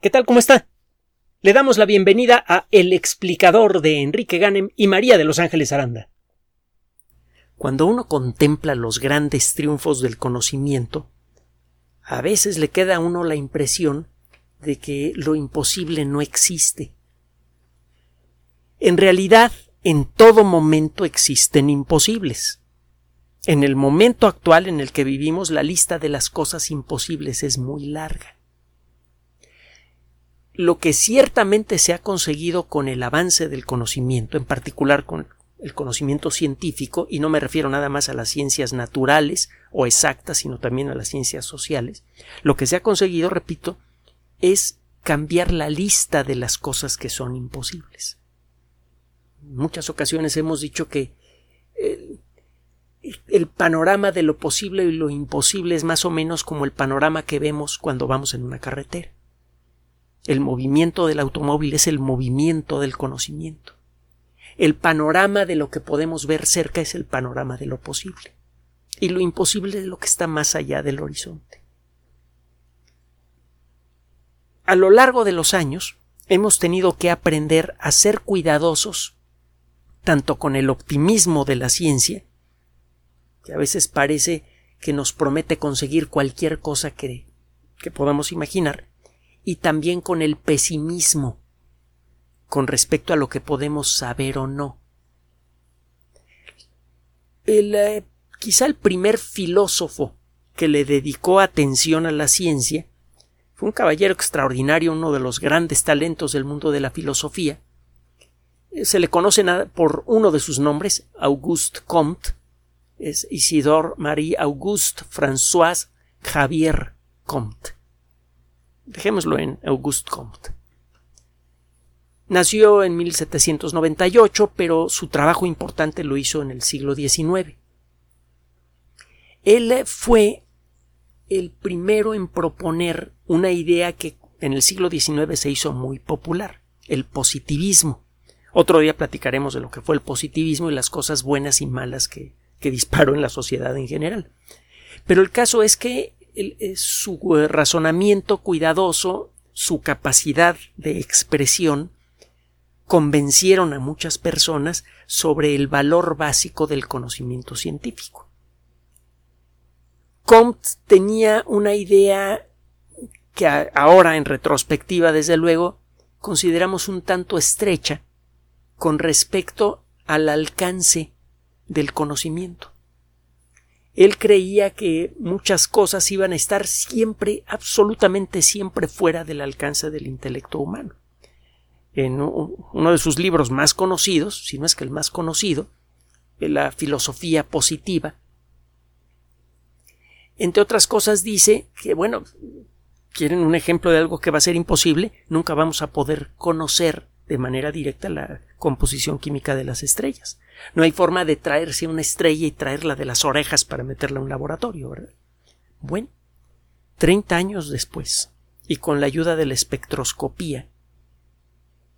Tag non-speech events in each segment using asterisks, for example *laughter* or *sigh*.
¿Qué tal? ¿Cómo está? Le damos la bienvenida a El explicador de Enrique Ganem y María de Los Ángeles Aranda. Cuando uno contempla los grandes triunfos del conocimiento, a veces le queda a uno la impresión de que lo imposible no existe. En realidad, en todo momento existen imposibles. En el momento actual en el que vivimos, la lista de las cosas imposibles es muy larga lo que ciertamente se ha conseguido con el avance del conocimiento, en particular con el conocimiento científico, y no me refiero nada más a las ciencias naturales o exactas, sino también a las ciencias sociales, lo que se ha conseguido, repito, es cambiar la lista de las cosas que son imposibles. En muchas ocasiones hemos dicho que el, el, panorama de lo posible y lo imposible es más o menos como el panorama que vemos cuando vamos en una carretera. El movimiento del automóvil es el movimiento del conocimiento. El panorama de lo que podemos ver cerca es el panorama de lo posible. Y lo imposible es lo que está más allá del horizonte. A lo largo de los años hemos tenido que aprender a ser cuidadosos tanto con el optimismo de la ciencia, que a veces parece que nos promete conseguir cualquier cosa que, que podamos imaginar, y también con el pesimismo con respecto a lo que podemos saber o no. El, eh, quizá el primer filósofo que le dedicó atención a la ciencia fue un caballero extraordinario, uno de los grandes talentos del mundo de la filosofía. Se le conoce por uno de sus nombres, Auguste Comte, es Isidore Marie Auguste François Javier Comte. Dejémoslo en Auguste Comte. Nació en 1798, pero su trabajo importante lo hizo en el siglo XIX. Él fue el primero en proponer una idea que en el siglo XIX se hizo muy popular, el positivismo. Otro día platicaremos de lo que fue el positivismo y las cosas buenas y malas que, que disparó en la sociedad en general. Pero el caso es que eh, su eh, razonamiento cuidadoso, su capacidad de expresión, convencieron a muchas personas sobre el valor básico del conocimiento científico. Comte tenía una idea que ahora en retrospectiva desde luego consideramos un tanto estrecha con respecto al alcance del conocimiento. Él creía que muchas cosas iban a estar siempre, absolutamente siempre fuera del alcance del intelecto humano. En uno de sus libros más conocidos, si no es que el más conocido, la filosofía positiva, entre otras cosas dice que, bueno, quieren un ejemplo de algo que va a ser imposible, nunca vamos a poder conocer de manera directa la composición química de las estrellas. No hay forma de traerse una estrella y traerla de las orejas para meterla en un laboratorio, ¿verdad? Bueno, treinta años después, y con la ayuda de la espectroscopía,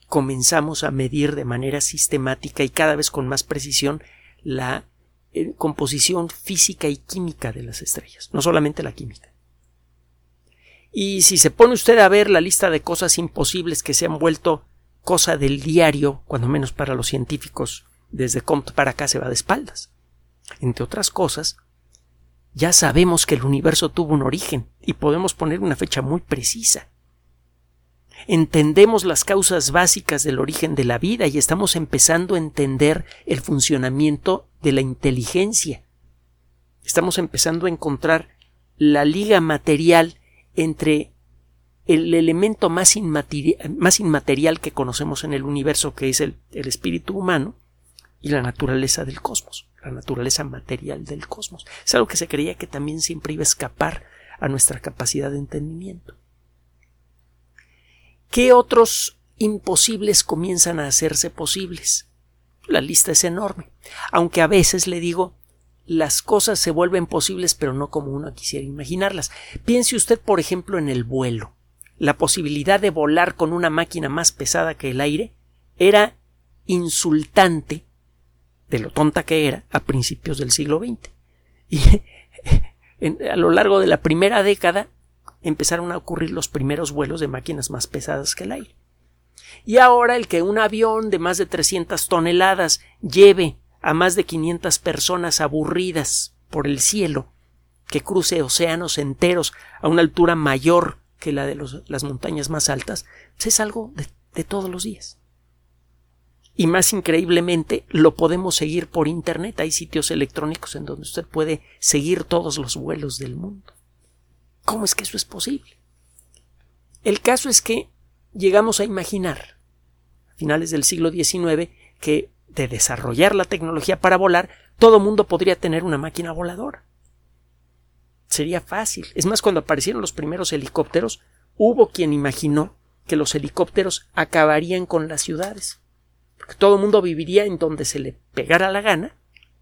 comenzamos a medir de manera sistemática y cada vez con más precisión la eh, composición física y química de las estrellas, no solamente la química. Y si se pone usted a ver la lista de cosas imposibles que se han vuelto cosa del diario, cuando menos para los científicos desde Comte para acá se va de espaldas. Entre otras cosas, ya sabemos que el universo tuvo un origen y podemos poner una fecha muy precisa. Entendemos las causas básicas del origen de la vida y estamos empezando a entender el funcionamiento de la inteligencia. Estamos empezando a encontrar la liga material entre el elemento más, inmaterial, que conocemos en el universo, que es el espíritu humano, y la naturaleza del cosmos, la naturaleza material del cosmos. Es algo que se creía que también siempre iba a escapar a nuestra capacidad de entendimiento. ¿Qué otros imposibles comienzan a hacerse posibles? La lista es enorme, aunque a veces le digo las cosas se vuelven posibles pero no como uno quisiera imaginarlas. Piense usted, por ejemplo, en el vuelo. La posibilidad de volar con una máquina más pesada que el aire era insultante de lo tonta que era a principios del siglo XX. Y *laughs* a lo largo de la primera década empezaron a ocurrir los primeros vuelos de máquinas más pesadas que el aire. Y ahora el que un avión de más de 300 toneladas lleve a más de 500 personas aburridas por el cielo, que cruce océanos enteros a una altura mayor que la de las montañas más altas, pues es algo de todos los días. Y más increíblemente, lo podemos seguir por Internet. Hay sitios electrónicos en donde usted puede seguir todos los vuelos del mundo. ¿Cómo es que eso es posible? El caso es que llegamos a imaginar, a finales del siglo XIX, que de desarrollar la tecnología para volar, todo mundo podría tener una máquina voladora. Sería fácil. Es más, cuando aparecieron los primeros helicópteros, hubo quien imaginó que los helicópteros acabarían con las ciudades todo el mundo viviría en donde se le pegara la gana,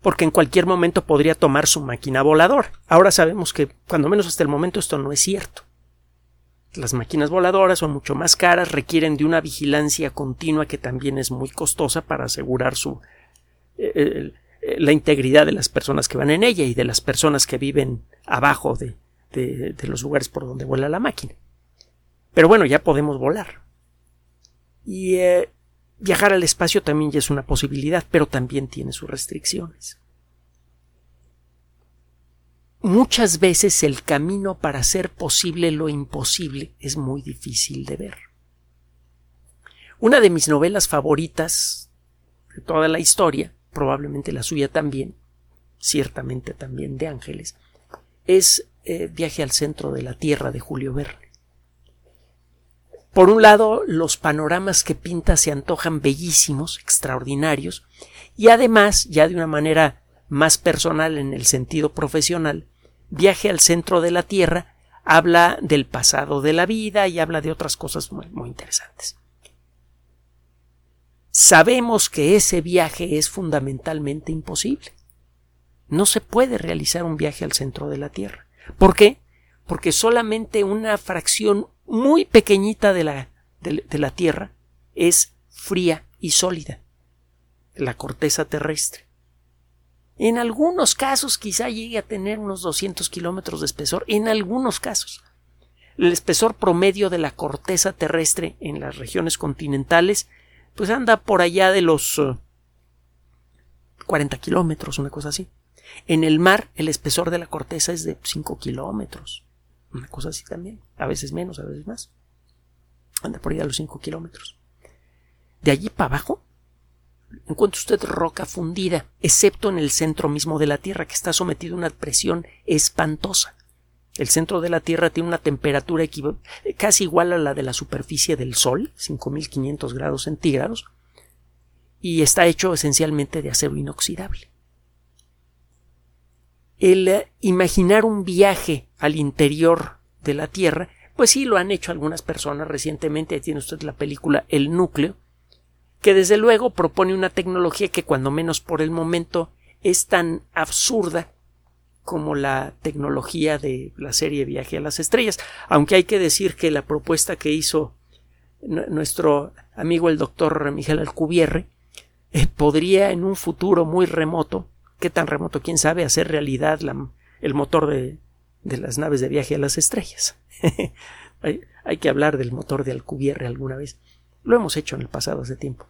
porque en cualquier momento podría tomar su máquina voladora. Ahora sabemos que, cuando menos hasta el momento, esto no es cierto. Las máquinas voladoras son mucho más caras, requieren de una vigilancia continua que también es muy costosa para asegurar su eh, la integridad de las personas que van en ella y de las personas que viven abajo de, de los lugares por donde vuela la máquina. Pero bueno, ya podemos volar. Y eh, Viajar al espacio también ya es una posibilidad, pero también tiene sus restricciones. Muchas veces el camino para hacer posible lo imposible es muy difícil de ver. Una de mis novelas favoritas de toda la historia, probablemente la suya también, ciertamente también de Ángeles, es eh, Viaje al centro de la Tierra de Julio Verne. Por un lado, los panoramas que pinta se antojan bellísimos, extraordinarios, y además, ya de una manera más personal en el sentido profesional, Viaje al centro de la Tierra habla del pasado de la vida y habla de otras cosas muy, interesantes. Sabemos que ese viaje es fundamentalmente imposible. No se puede realizar un viaje al centro de la Tierra. ¿Por qué? Porque solamente una fracción muy pequeñita de la, de, la Tierra es fría y sólida, la corteza terrestre. En algunos casos quizá llegue a tener unos 200 kilómetros de espesor, en algunos casos. El espesor promedio de la corteza terrestre en las regiones continentales pues anda por allá de los 40 eh, kilómetros, una cosa así. En el mar el espesor de la corteza es de 5 kilómetros. Una cosa así también. A veces menos, a veces más. Anda por ahí a los 5 kilómetros. De allí para abajo encuentra usted roca fundida, excepto en el centro mismo de la Tierra, que está sometido a una presión espantosa. El centro de la Tierra tiene una temperatura casi igual a la de la superficie del Sol, 5500 grados centígrados, y está hecho esencialmente de acero inoxidable el eh, imaginar un viaje al interior de la Tierra, pues sí lo han hecho algunas personas recientemente. Ahí tiene usted la película El núcleo, que desde luego propone una tecnología que cuando menos por el momento es tan absurda como la tecnología de la serie Viaje a las Estrellas, aunque hay que decir que la propuesta que hizo nuestro amigo el doctor Miguel Alcubierre eh, podría en un futuro muy remoto qué tan remoto, quién sabe, hacer realidad el motor de, las naves de viaje a las estrellas. *laughs* hay, que hablar del motor de Alcubierre alguna vez. Lo hemos hecho en el pasado hace tiempo.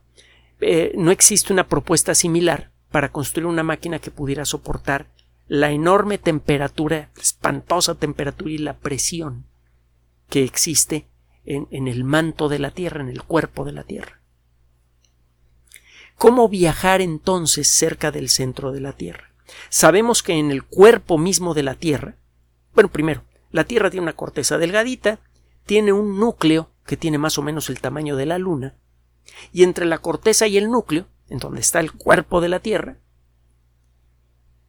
Eh, no existe una propuesta similar para construir una máquina que pudiera soportar la enorme temperatura, espantosa temperatura y la presión que existe en el manto de la Tierra, en el cuerpo de la Tierra. ¿Cómo viajar entonces cerca del centro de la Tierra? Sabemos que en el cuerpo mismo de la Tierra, bueno, primero, la Tierra tiene una corteza delgadita, tiene un núcleo que tiene más o menos el tamaño de la Luna, y entre la corteza y el núcleo, en donde está el cuerpo de la Tierra,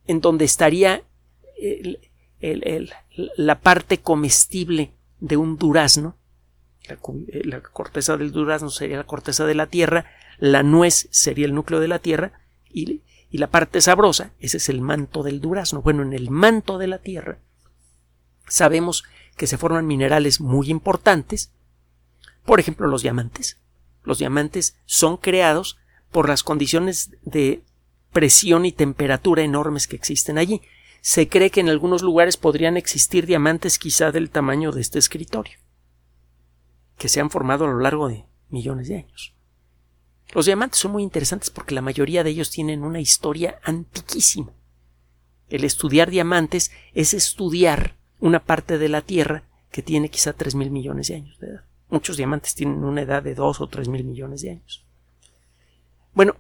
en donde estaría la parte comestible de un durazno, la, la, corteza del durazno sería la corteza de la Tierra, la nuez sería el núcleo de la Tierra y, la parte sabrosa, ese es el manto del durazno. Bueno, en el manto de la Tierra sabemos que se forman minerales muy importantes, por ejemplo los diamantes. Los diamantes son creados por las condiciones de presión y temperatura enormes que existen allí. se cree que en algunos lugares podrían existir diamantes quizá del tamaño de este escritorio, que se han formado a lo largo de millones de años. Los diamantes son muy interesantes porque la mayoría de ellos tienen una historia antiquísima. El estudiar diamantes es estudiar una parte de la Tierra que tiene quizá tres mil millones de años de edad. Muchos diamantes tienen una edad de dos o tres mil millones de años. Bueno,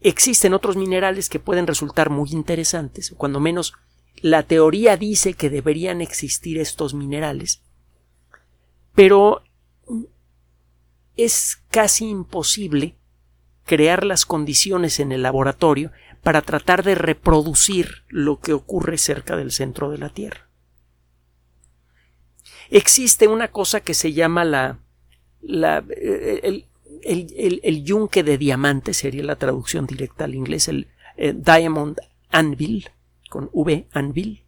existen otros minerales que pueden resultar muy interesantes, o cuando menos la teoría dice que deberían existir estos minerales, pero es casi imposible crear las condiciones en el laboratorio para tratar de reproducir lo que ocurre cerca del centro de la Tierra. Existe una cosa que se llama la, el, el, yunque de diamante, sería la traducción directa al inglés, el eh, Diamond Anvil, con V, Anvil.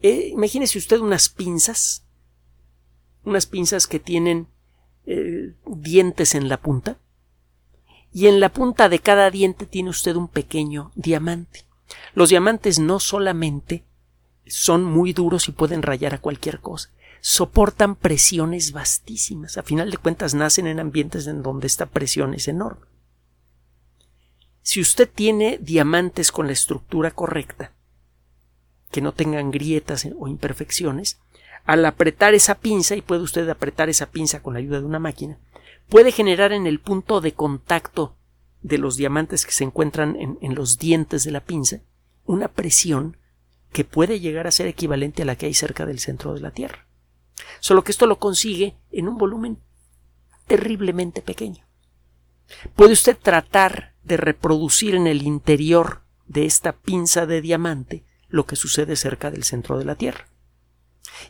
Eh, imagínese usted unas pinzas, unas pinzas que tienen eh, dientes en la punta, y en la punta de cada diente tiene usted un pequeño diamante. Los diamantes no solamente son muy duros y pueden rayar a cualquier cosa, soportan presiones vastísimas. A final de cuentas nacen en ambientes en donde esta presión es enorme. Si usted tiene diamantes con la estructura correcta, que no tengan grietas o imperfecciones, al apretar esa pinza, y puede usted apretar esa pinza con la ayuda de una máquina, puede generar en el punto de contacto de los diamantes que se encuentran en, los dientes de la pinza una presión que puede llegar a ser equivalente a la que hay cerca del centro de la Tierra. Solo que esto lo consigue en un volumen terriblemente pequeño. Puede usted tratar de reproducir en el interior de esta pinza de diamante lo que sucede cerca del centro de la Tierra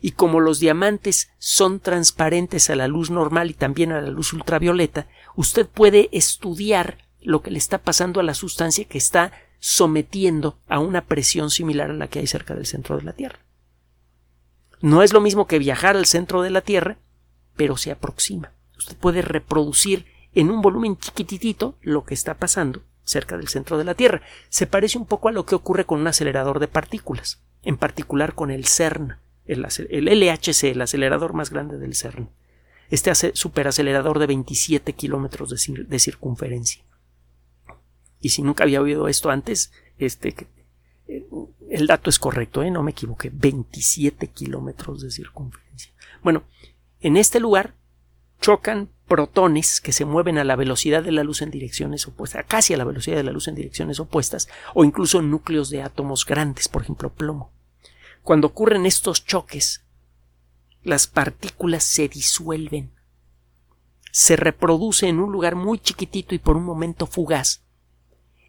y como los diamantes son transparentes a la luz normal y también a la luz ultravioleta, usted puede estudiar lo que le está pasando a la sustancia que está sometiendo a una presión similar a la que hay cerca del centro de la Tierra. No es lo mismo que viajar al centro de la Tierra, pero se aproxima. Usted puede reproducir en un volumen chiquititito lo que está pasando cerca del centro de la Tierra. Se parece un poco a lo que ocurre con un acelerador de partículas, en particular con el CERN el, LHC, el acelerador más grande del CERN. Este superacelerador de 27 kilómetros de, circunferencia. Y si nunca había oído esto antes, este, eh, el dato es correcto, ¿eh? no me equivoqué, 27 kilómetros de circunferencia. Bueno, en este lugar chocan protones que se mueven a la velocidad de la luz en direcciones opuestas, casi a la velocidad de la luz en direcciones opuestas, o incluso núcleos de átomos grandes, por ejemplo plomo. Cuando ocurren estos choques, las partículas se disuelven, se reproduce en un lugar muy chiquitito y por un momento fugaz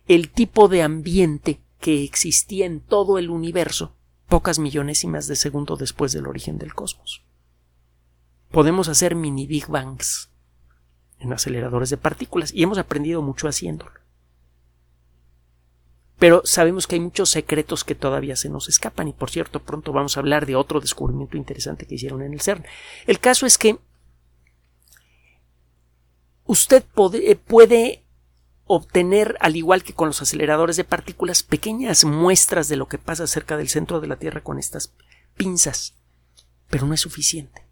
el tipo de ambiente que existía en todo el universo pocas millonésimas de segundo después del origen del cosmos. Podemos hacer mini Big Bangs en aceleradores de partículas y hemos aprendido mucho haciéndolo pero sabemos que hay muchos secretos que todavía se nos escapan y por cierto pronto vamos a hablar de otro descubrimiento interesante que hicieron en el CERN. El caso es que usted eh, puede obtener, al igual que con los aceleradores de partículas, pequeñas muestras de lo que pasa cerca del centro de la Tierra con estas pinzas, pero no es suficiente.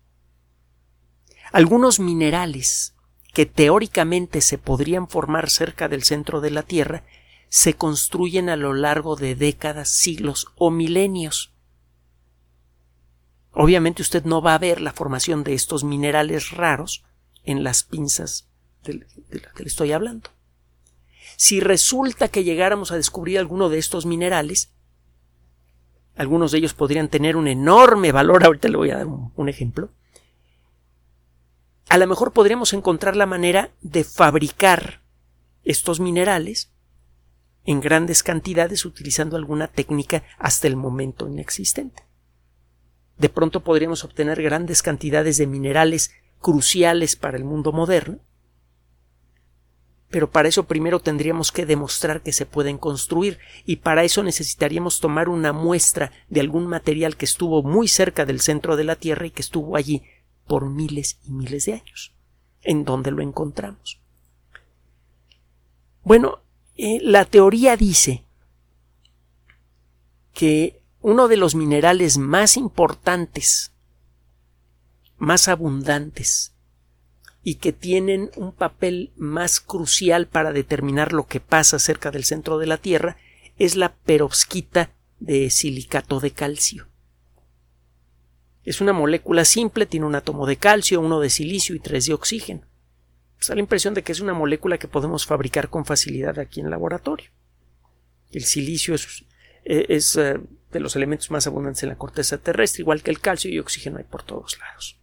Algunos minerales que teóricamente se podrían formar cerca del centro de la Tierra se construyen a lo largo de décadas, siglos o milenios. Obviamente usted no va a ver la formación de estos minerales raros en las pinzas de, las que le estoy hablando. Si resulta que llegáramos a descubrir alguno de estos minerales, algunos de ellos podrían tener un enorme valor, ahorita le voy a dar un ejemplo, a lo mejor podríamos encontrar la manera de fabricar estos minerales en grandes cantidades utilizando alguna técnica hasta el momento inexistente. De pronto podríamos obtener grandes cantidades de minerales cruciales para el mundo moderno, pero para eso primero tendríamos que demostrar que se pueden construir y para eso necesitaríamos tomar una muestra de algún material que estuvo muy cerca del centro de la Tierra y que estuvo allí por miles y miles de años. ¿En dónde lo encontramos? Bueno, eh, la teoría dice que uno de los minerales más importantes, más abundantes y que tienen un papel más crucial para determinar lo que pasa cerca del centro de la Tierra es la perovskita de silicato de calcio. Es una molécula simple, tiene un átomo de calcio, uno de silicio y tres de oxígeno. Pues da la impresión de que es una molécula que podemos fabricar con facilidad aquí en el laboratorio. El silicio es, eh, es eh, de los elementos más abundantes en la corteza terrestre, igual que el calcio y oxígeno hay por todos lados.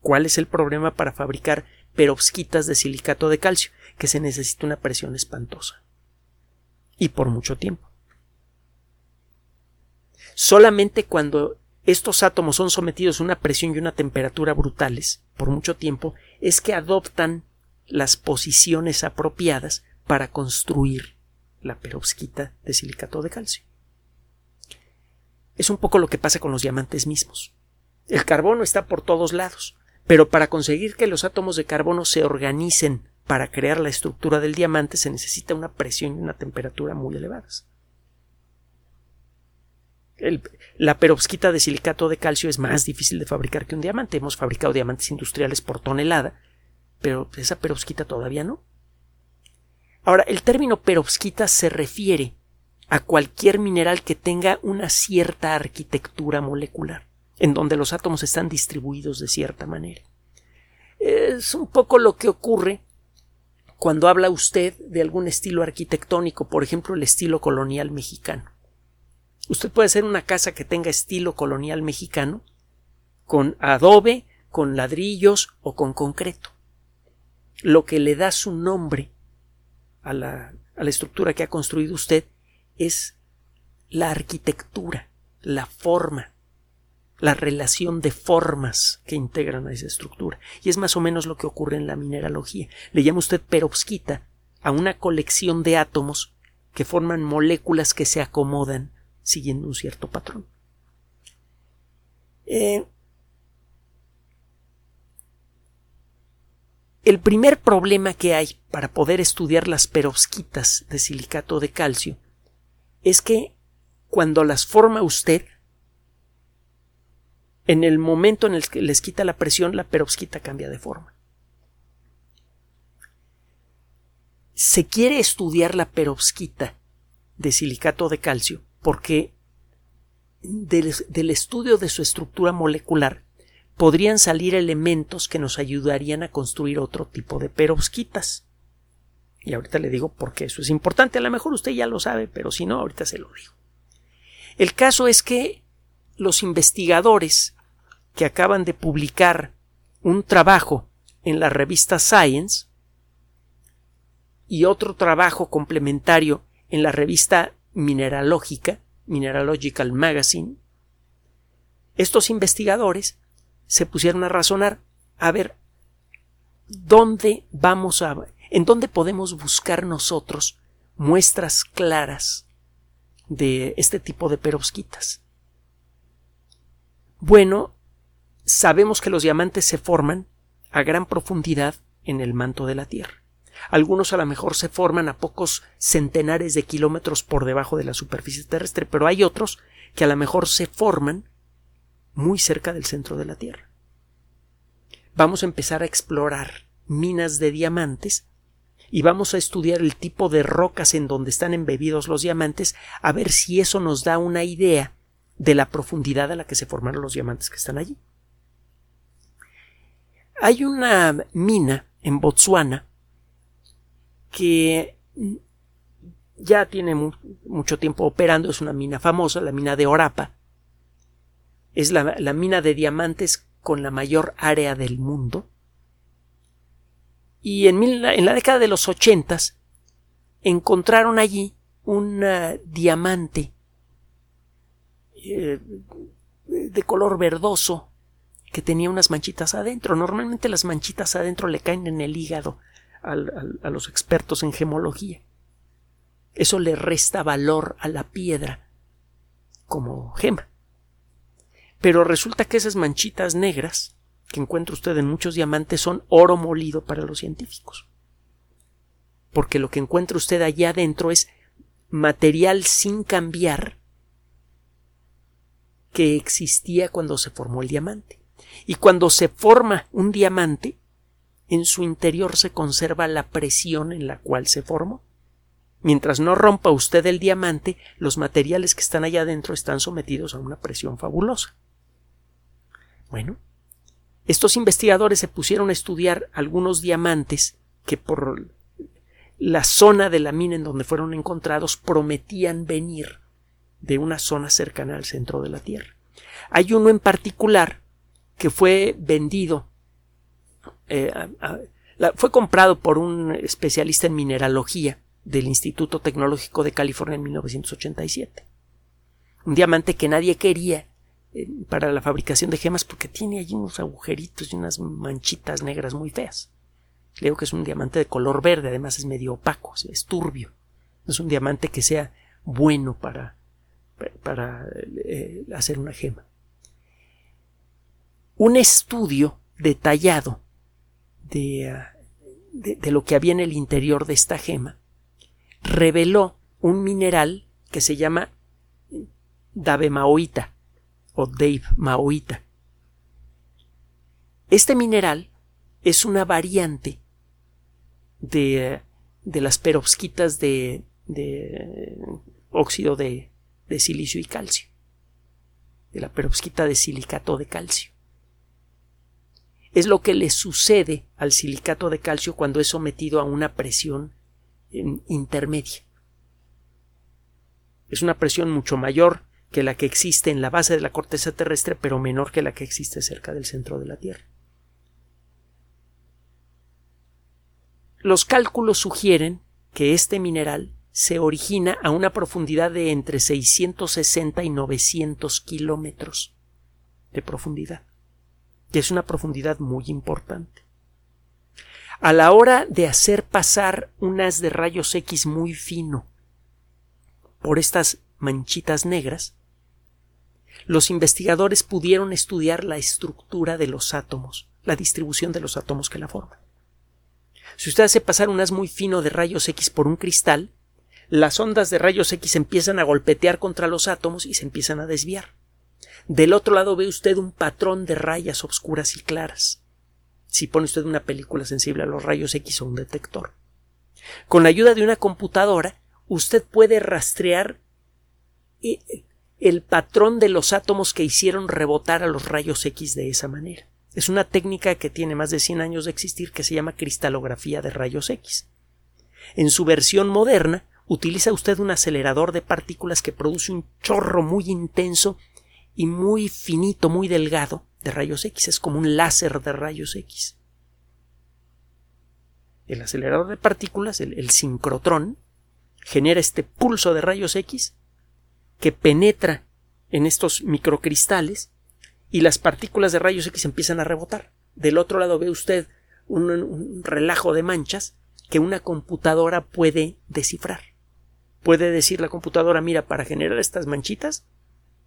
¿Cuál es el problema para fabricar perovskitas de silicato de calcio? Que se necesita una presión espantosa. Y por mucho tiempo. Solamente cuando estos átomos son sometidos a una presión y una temperatura brutales por mucho tiempo, es que adoptan las posiciones apropiadas para construir la perovskita de silicato de calcio. Es un poco lo que pasa con los diamantes mismos. El carbono está por todos lados, pero para conseguir que los átomos de carbono se organicen para crear la estructura del diamante se necesita una presión y una temperatura muy elevadas. La perovskita de silicato de calcio es más difícil de fabricar que un diamante. Hemos fabricado diamantes industriales por tonelada, pero esa perovskita todavía no. Ahora, el término perovskita se refiere a cualquier mineral que tenga una cierta arquitectura molecular en donde los átomos están distribuidos de cierta manera. Es un poco lo que ocurre cuando habla usted de algún estilo arquitectónico, por ejemplo, el estilo colonial mexicano. Usted puede hacer una casa que tenga estilo colonial mexicano con adobe, con ladrillos o con concreto. Lo que le da su nombre a la, estructura que ha construido usted es la arquitectura, la forma, la relación de formas que integran a esa estructura. Y es más o menos lo que ocurre en la mineralogía. Le llama usted perovskita a una colección de átomos que forman moléculas que se acomodan siguiendo un cierto patrón. Eh, el primer problema que hay para poder estudiar las perovskitas de silicato de calcio es que cuando las forma usted en el momento en el que les quita la presión, la perovskita cambia de forma. Se quiere estudiar la perovskita de silicato de calcio porque del, estudio de su estructura molecular podrían salir elementos que nos ayudarían a construir otro tipo de perovskitas. Y ahorita le digo por qué eso es importante. A lo mejor usted ya lo sabe, pero si no, ahorita se lo digo. El caso es que los investigadores que acaban de publicar un trabajo en la revista Science y otro trabajo complementario en la revista Mineralógica, Mineralogical Magazine, estos investigadores se pusieron a razonar a ver dónde vamos a en dónde podemos buscar nosotros muestras claras de este tipo de perovskitas. Bueno, sabemos que los diamantes se forman a gran profundidad en el manto de la Tierra. Algunos a lo mejor se forman a pocos centenares de kilómetros por debajo de la superficie terrestre, pero hay otros que a lo mejor se forman muy cerca del centro de la Tierra. Vamos a empezar a explorar minas de diamantes y vamos a estudiar el tipo de rocas en donde están embebidos los diamantes a ver si eso nos da una idea de la profundidad a la que se formaron los diamantes que están allí. Hay una mina en Botsuana que ya tiene mucho tiempo operando, es una mina famosa, la mina de Orapa. Es la, mina de diamantes con la mayor área del mundo y en, la década de los ochentas encontraron allí un diamante eh, de color verdoso que tenía unas manchitas adentro. Normalmente las manchitas adentro le caen en el hígado a los expertos en gemología. Eso le resta valor a la piedra como gema. Pero resulta que esas manchitas negras que encuentra usted en muchos diamantes son oro molido para los científicos. Porque lo que encuentra usted allá adentro es material sin cambiar que existía cuando se formó el diamante. Y cuando se forma un diamante, en su interior se conserva la presión en la cual se formó. Mientras no rompa usted el diamante, los materiales que están allá adentro están sometidos a una presión fabulosa. Bueno, estos investigadores se pusieron a estudiar algunos diamantes que por la zona de la mina en donde fueron encontrados prometían venir de una zona cercana al centro de la Tierra. Hay uno en particular que fue vendido, eh, fue comprado por un especialista en mineralogía del Instituto Tecnológico de California en 1987. Un diamante que nadie quería eh, para la fabricación de gemas porque tiene allí unos agujeritos y unas manchitas negras muy feas. Creo que es un diamante de color verde, además es medio opaco, es turbio. No es un diamante que sea bueno para, para eh, hacer una gema. Un estudio detallado de, de lo que había en el interior de esta gema reveló un mineral que se llama Davemaoita o Dave Maoita. Este mineral es una variante de, de las perovskitas de, de óxido de, de, silicio y calcio, de la perovskita de silicato de calcio. Es lo que le sucede al silicato de calcio cuando es sometido a una presión intermedia. Es una presión mucho mayor que la que existe en la base de la corteza terrestre, pero menor que la que existe cerca del centro de la Tierra. Los cálculos sugieren que este mineral se origina a una profundidad de entre 660 y 900 kilómetros de profundidad, que es una profundidad muy importante. A la hora de hacer pasar un haz de rayos X muy fino por estas manchitas negras, los investigadores pudieron estudiar la estructura de los átomos, la distribución de los átomos que la forman. Si usted hace pasar un haz muy fino de rayos X por un cristal, las ondas de rayos X empiezan a golpetear contra los átomos y se empiezan a desviar. Del otro lado ve usted un patrón de rayas oscuras y claras si pone usted una película sensible a los rayos X o un detector. Con la ayuda de una computadora, usted puede rastrear eh, el patrón de los átomos que hicieron rebotar a los rayos X de esa manera. Es una técnica que tiene más de 100 años de existir que se llama cristalografía de rayos X. En su versión moderna, utiliza usted un acelerador de partículas que produce un chorro muy intenso y muy finito, muy delgado, de rayos X, es como un láser de rayos X. El acelerador de partículas, el, sincrotrón, genera este pulso de rayos X que penetra en estos microcristales y las partículas de rayos X empiezan a rebotar. Del otro lado ve usted un, relajo de manchas que una computadora puede descifrar. Puede decir la computadora, mira, para generar estas manchitas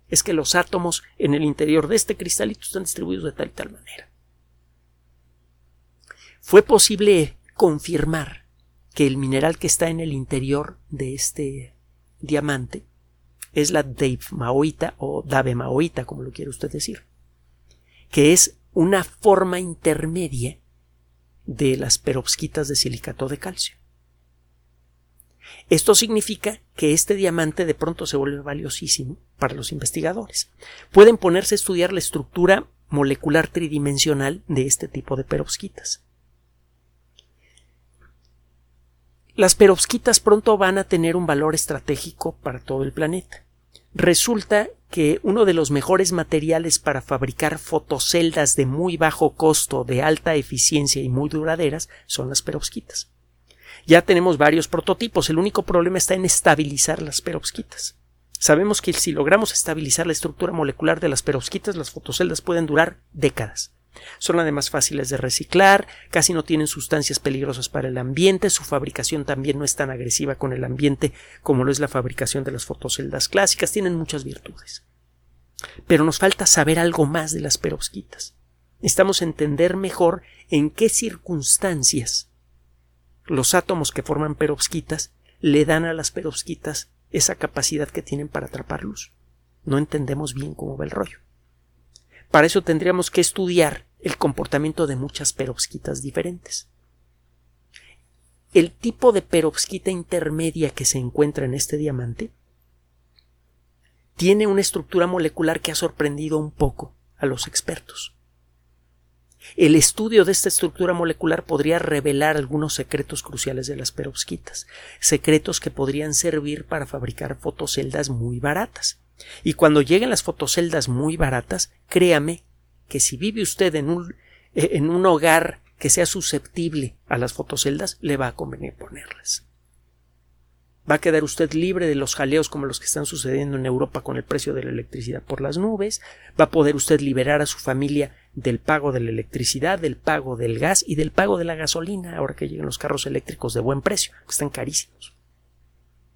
es que los átomos en el interior de este cristalito están distribuidos de tal y tal manera. Fue posible confirmar que el mineral que está en el interior de este diamante es la Dave Maoita o Dave Maoita, como lo quiere usted decir, que es una forma intermedia de las perovskitas de silicato de calcio. Esto significa que este diamante de pronto se vuelve valiosísimo para los investigadores. Pueden ponerse a estudiar la estructura molecular tridimensional de este tipo de perovskitas. Las perovskitas pronto van a tener un valor estratégico para todo el planeta. Resulta que uno de los mejores materiales para fabricar fotoceldas de muy bajo costo, de alta eficiencia y muy duraderas son las perovskitas. Ya tenemos varios prototipos. El único problema está en estabilizar las perovskitas. Sabemos que si logramos estabilizar la estructura molecular de las perovskitas, las fotoceldas pueden durar décadas. Son además fáciles de reciclar, casi no tienen sustancias peligrosas para el ambiente, su fabricación también no es tan agresiva con el ambiente como lo es la fabricación de las fotoceldas clásicas, tienen muchas virtudes. Pero nos falta saber algo más de las perovskitas. Necesitamos entender mejor en qué circunstancias los átomos que forman perovskitas le dan a las perovskitas esa capacidad que tienen para atrapar luz. no entendemos bien cómo va el rollo. Para eso tendríamos que estudiar el comportamiento de muchas perovskitas diferentes. El tipo de perovskita intermedia que se encuentra en este diamante tiene una estructura molecular que ha sorprendido un poco a los expertos. El estudio de esta estructura molecular podría revelar algunos secretos cruciales de las perovskitas, secretos que podrían servir para fabricar fotoceldas muy baratas. Y cuando lleguen las fotoceldas muy baratas, créame que si vive usted en un, eh, en un hogar que sea susceptible a las fotoceldas, le va a convenir ponerlas. Va a quedar usted libre de los jaleos como los que están sucediendo en Europa con el precio de la electricidad por las nubes. Va a poder usted liberar a su familia del pago de la electricidad, del pago del gas y del pago de la gasolina, ahora que lleguen los carros eléctricos de buen precio, que están carísimos.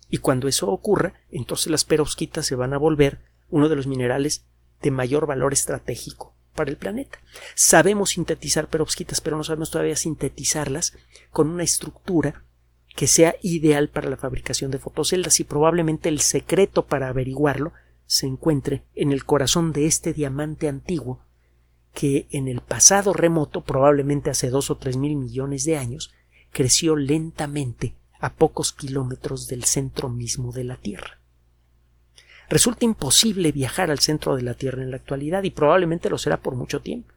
Y cuando eso ocurra, entonces las perovskitas se van a volver uno de los minerales de mayor valor estratégico para el planeta. Sabemos sintetizar perovskitas, pero no sabemos todavía sintetizarlas con una estructura que sea ideal para la fabricación de fotoceldas y probablemente el secreto para averiguarlo se encuentre en el corazón de este diamante antiguo que en el pasado remoto, probablemente hace dos o tres mil millones de años, creció lentamente a pocos kilómetros del centro mismo de la Tierra. Resulta imposible viajar al centro de la Tierra en la actualidad y probablemente lo será por mucho tiempo.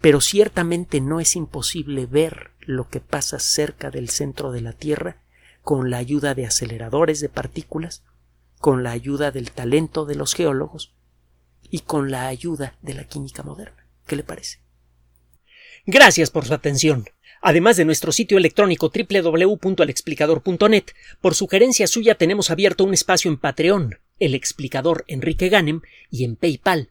Pero ciertamente no es imposible ver lo que pasa cerca del centro de la Tierra con la ayuda de aceleradores de partículas, con la ayuda del talento de los geólogos y con la ayuda de la química moderna. ¿Qué le parece? Gracias por su atención. Además de nuestro sitio electrónico www.alexplicador.net, por sugerencia suya tenemos abierto un espacio en Patreon, el explicador Enrique Ganem, y en PayPal,